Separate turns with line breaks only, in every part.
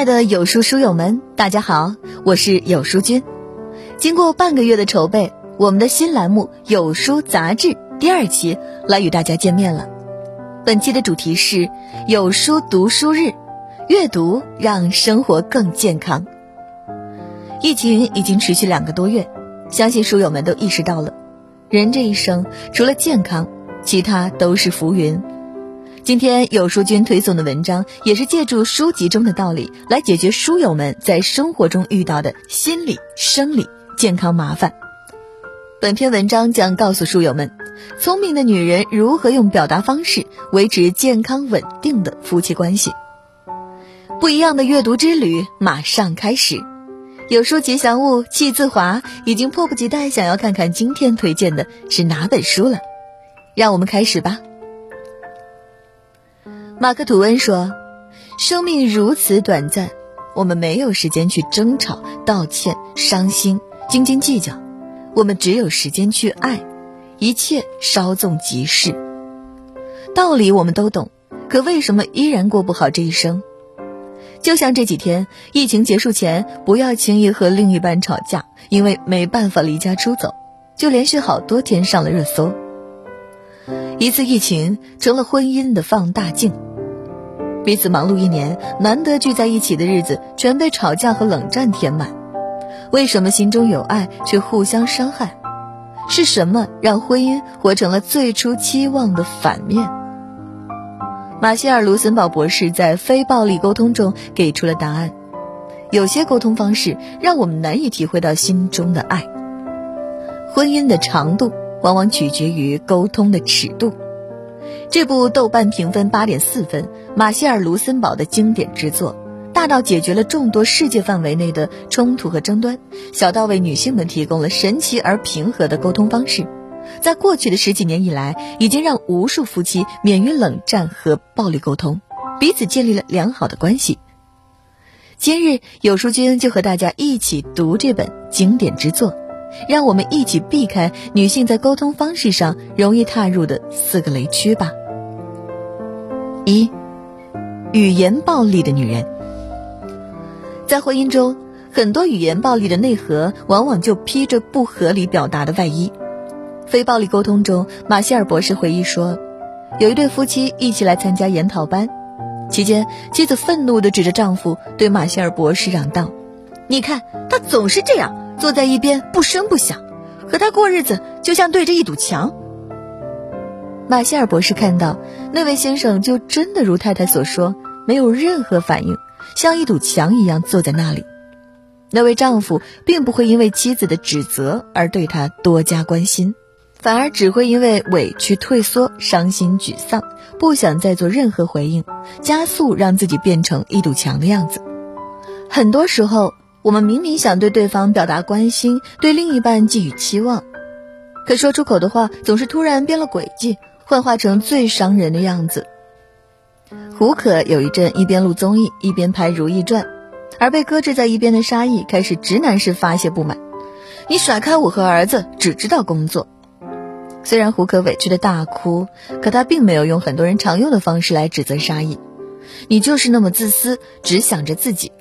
爱的有书书友们，大家好，我是有书君。经过半个月的筹备，我们的新栏目《有书杂志》第二期来与大家见面了。本期的主题是“有书读书日”，阅读让生活更健康。疫情已经持续两个多月，相信书友们都意识到了，人这一生除了健康，其他都是浮云。今天有书君推送的文章，也是借助书籍中的道理来解决书友们在生活中遇到的心理、生理健康麻烦。本篇文章将告诉书友们，聪明的女人如何用表达方式维持健康稳定的夫妻关系。不一样的阅读之旅马上开始，有书吉祥物气自华已经迫不及待想要看看今天推荐的是哪本书了，让我们开始吧。马克·吐温说：“生命如此短暂，我们没有时间去争吵、道歉、伤心、斤斤计较，我们只有时间去爱，一切稍纵即逝。道理我们都懂，可为什么依然过不好这一生？就像这几天疫情结束前，不要轻易和另一半吵架，因为没办法离家出走，就连续好多天上了热搜。一次疫情成了婚姻的放大镜。”彼此忙碌一年，难得聚在一起的日子，全被吵架和冷战填满。为什么心中有爱却互相伤害？是什么让婚姻活成了最初期望的反面？马歇尔·卢森堡博士在《非暴力沟通》中给出了答案：有些沟通方式让我们难以体会到心中的爱。婚姻的长度往往取决于沟通的尺度。这部豆瓣评分八点四分，马歇尔·卢森堡的经典之作，大到解决了众多世界范围内的冲突和争端，小到为女性们提供了神奇而平和的沟通方式，在过去的十几年以来，已经让无数夫妻免于冷战和暴力沟通，彼此建立了良好的关系。今日有书君就和大家一起读这本经典之作。让我们一起避开女性在沟通方式上容易踏入的四个雷区吧。一，语言暴力的女人，在婚姻中，很多语言暴力的内核往往就披着不合理表达的外衣。非暴力沟通中，马歇尔博士回忆说，有一对夫妻一起来参加研讨班，期间妻子愤怒地指着丈夫对马歇尔博士嚷道：“你看，他总是这样。”坐在一边不声不响，和他过日子就像对着一堵墙。马歇尔博士看到那位先生就真的如太太所说，没有任何反应，像一堵墙一样坐在那里。那位丈夫并不会因为妻子的指责而对他多加关心，反而只会因为委屈退缩、伤心沮丧，不想再做任何回应，加速让自己变成一堵墙的样子。很多时候。我们明明想对对方表达关心，对另一半寄予期望，可说出口的话总是突然变了轨迹，幻化成最伤人的样子。胡可有一阵一边录综艺一边拍《如懿传》，而被搁置在一边的沙溢开始直男式发泄不满：“你甩开我和儿子，只知道工作。”虽然胡可委屈的大哭，可他并没有用很多人常用的方式来指责沙溢：“你就是那么自私，只想着自己。”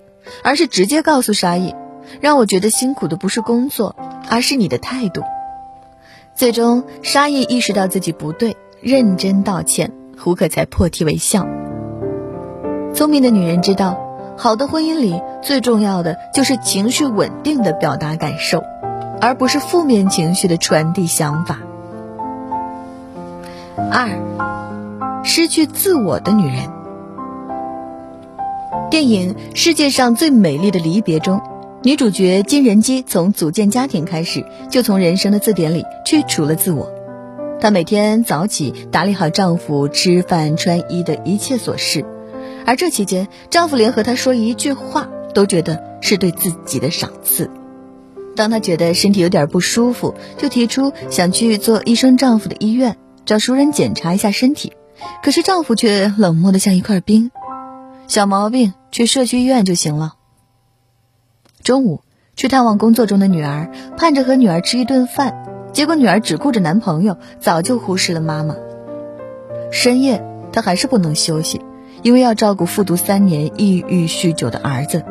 而是直接告诉沙溢，让我觉得辛苦的不是工作，而是你的态度。最终，沙溢意识到自己不对，认真道歉，胡可才破涕为笑。聪明的女人知道，好的婚姻里最重要的就是情绪稳定的表达感受，而不是负面情绪的传递想法。二，失去自我的女人。电影《世界上最美丽的离别》中，女主角金仁基从组建家庭开始，就从人生的字典里去除了自我。她每天早起打理好丈夫吃饭穿衣的一切琐事，而这期间，丈夫连和她说一句话都觉得是对自己的赏赐。当她觉得身体有点不舒服，就提出想去做医生丈夫的医院，找熟人检查一下身体，可是丈夫却冷漠的像一块冰。小毛病去社区医院就行了。中午去探望工作中的女儿，盼着和女儿吃一顿饭，结果女儿只顾着男朋友，早就忽视了妈妈。深夜她还是不能休息，因为要照顾复读三年、抑郁酗酒的儿子。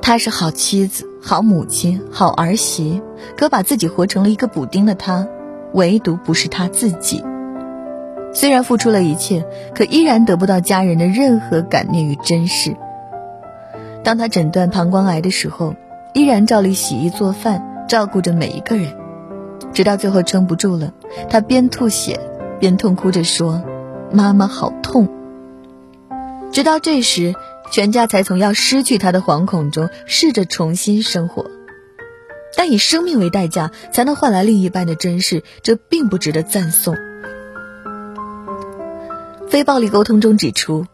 她是好妻子、好母亲、好儿媳，可把自己活成了一个补丁的她，唯独不是她自己。虽然付出了一切，可依然得不到家人的任何感念与珍视。当她诊断膀胱癌的时候，依然照例洗衣做饭，照顾着每一个人。直到最后撑不住了，她边吐血边痛哭着说：“妈妈好痛。”直到这时。全家才从要失去他的惶恐中试着重新生活，但以生命为代价才能换来另一半的珍视，这并不值得赞颂。非暴力沟通中指出，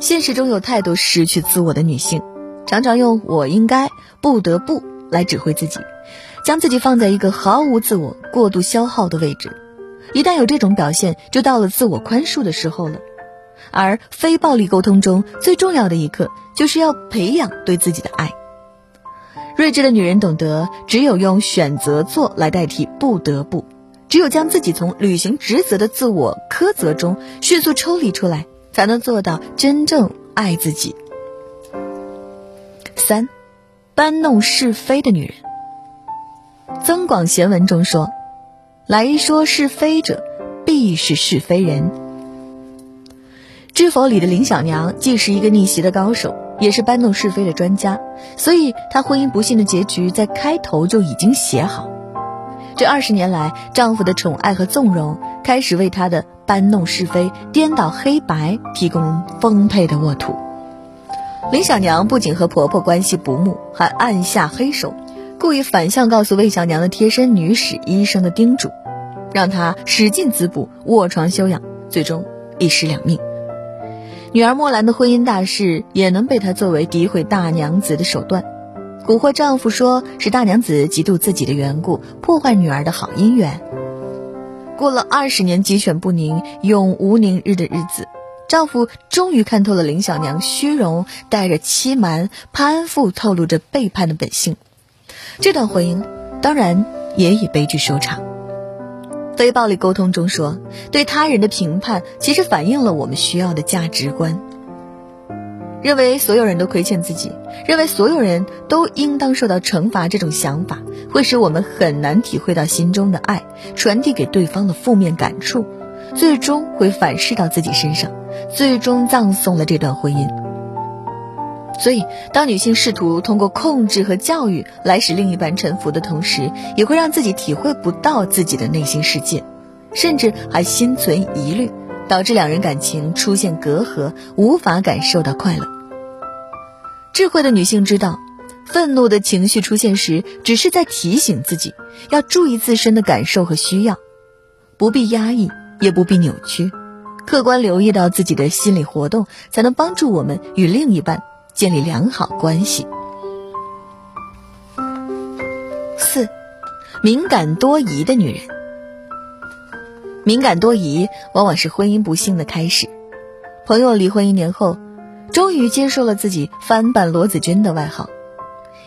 现实中有太多失去自我的女性，常常用“我应该”“不得不”来指挥自己，将自己放在一个毫无自我、过度消耗的位置。一旦有这种表现，就到了自我宽恕的时候了。而非暴力沟通中最重要的一课，就是要培养对自己的爱。睿智的女人懂得，只有用选择做来代替不得不，只有将自己从履行职责的自我苛责中迅速抽离出来，才能做到真正爱自己。三，搬弄是非的女人。《增广贤文》中说：“来说是非者，必是是非人。”《知否》里的林小娘既是一个逆袭的高手，也是搬弄是非的专家，所以她婚姻不幸的结局在开头就已经写好。这二十年来，丈夫的宠爱和纵容开始为她的搬弄是非、颠倒黑白提供丰沛的沃土。林小娘不仅和婆婆关系不睦，还暗下黑手，故意反向告诉魏小娘的贴身女史医生的叮嘱，让她使劲滋补、卧床休养，最终一尸两命。女儿莫兰的婚姻大事也能被她作为诋毁大娘子的手段，蛊惑丈夫说是大娘子嫉妒自己的缘故，破坏女儿的好姻缘。过了二十年鸡犬不宁、永无宁日的日子，丈夫终于看透了林小娘虚荣、带着欺瞒、攀附、透露着背叛的本性。这段婚姻当然也以悲剧收场。非暴力沟通中说，对他人的评判其实反映了我们需要的价值观。认为所有人都亏欠自己，认为所有人都应当受到惩罚，这种想法会使我们很难体会到心中的爱，传递给对方的负面感触，最终会反噬到自己身上，最终葬送了这段婚姻。所以，当女性试图通过控制和教育来使另一半臣服的同时，也会让自己体会不到自己的内心世界，甚至还心存疑虑，导致两人感情出现隔阂，无法感受到快乐。智慧的女性知道，愤怒的情绪出现时，只是在提醒自己要注意自身的感受和需要，不必压抑，也不必扭曲，客观留意到自己的心理活动，才能帮助我们与另一半。建立良好关系。四，敏感多疑的女人，敏感多疑往往是婚姻不幸的开始。朋友离婚一年后，终于接受了自己“翻版罗子君”的外号。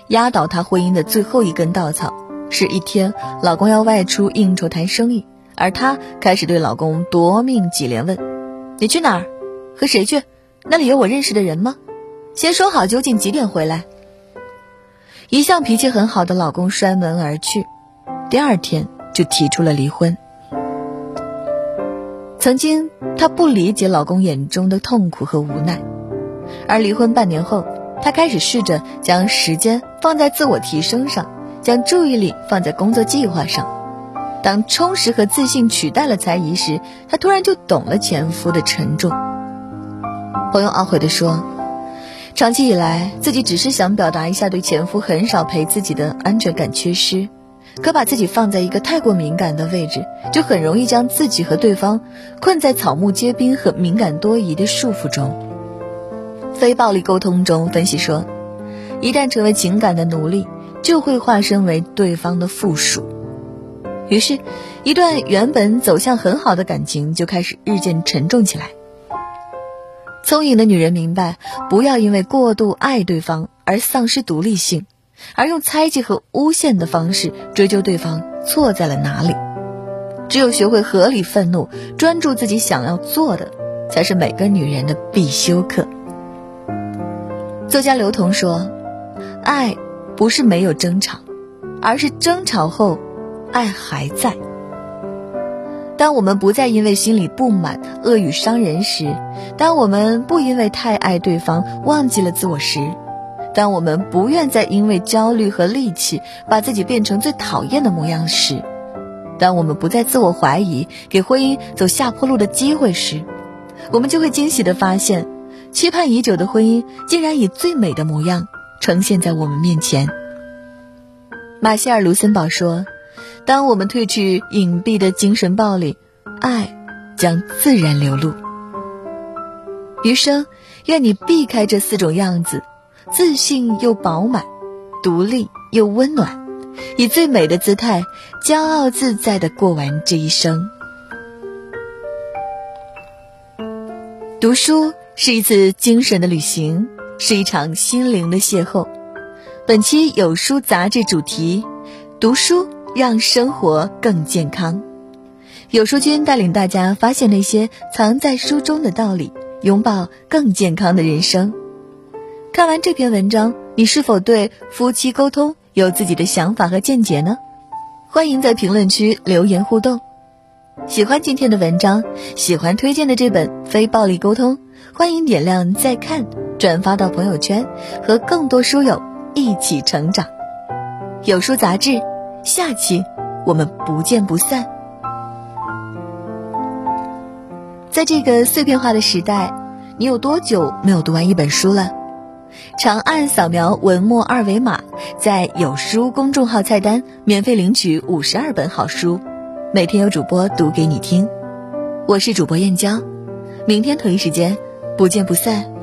压倒她婚姻的最后一根稻草，是一天老公要外出应酬谈生意，而她开始对老公夺命几连问：“你去哪儿？和谁去？那里有我认识的人吗？”先说好究竟几点回来。一向脾气很好的老公摔门而去，第二天就提出了离婚。曾经她不理解老公眼中的痛苦和无奈，而离婚半年后，她开始试着将时间放在自我提升上，将注意力放在工作计划上。当充实和自信取代了猜疑时，她突然就懂了前夫的沉重。朋友懊悔地说。长期以来，自己只是想表达一下对前夫很少陪自己的安全感缺失，可把自己放在一个太过敏感的位置，就很容易将自己和对方困在草木皆兵和敏感多疑的束缚中。非暴力沟通中分析说，一旦成为情感的奴隶，就会化身为对方的附属，于是，一段原本走向很好的感情就开始日渐沉重起来。聪颖的女人明白，不要因为过度爱对方而丧失独立性，而用猜忌和诬陷的方式追究对方错在了哪里。只有学会合理愤怒，专注自己想要做的，才是每个女人的必修课。作家刘同说：“爱不是没有争吵，而是争吵后，爱还在。当我们不再因为心里不满恶语伤人时，当我们不因为太爱对方忘记了自我时，当我们不愿再因为焦虑和戾气把自己变成最讨厌的模样时，当我们不再自我怀疑给婚姻走下坡路的机会时，我们就会惊喜地发现。”期盼已久的婚姻，竟然以最美的模样呈现在我们面前。马歇尔·卢森堡说：“当我们褪去隐蔽的精神暴力，爱将自然流露。余生，愿你避开这四种样子：自信又饱满，独立又温暖，以最美的姿态，骄傲自在的过完这一生。”读书。是一次精神的旅行，是一场心灵的邂逅。本期有书杂志主题：读书让生活更健康。有书君带领大家发现那些藏在书中的道理，拥抱更健康的人生。看完这篇文章，你是否对夫妻沟通有自己的想法和见解呢？欢迎在评论区留言互动。喜欢今天的文章，喜欢推荐的这本《非暴力沟通》。欢迎点亮再看，转发到朋友圈，和更多书友一起成长。有书杂志，下期我们不见不散。在这个碎片化的时代，你有多久没有读完一本书了？长按扫描文末二维码，在有书公众号菜单免费领取五十二本好书，每天有主播读给你听。我是主播燕娇，明天同一时间。不见不散。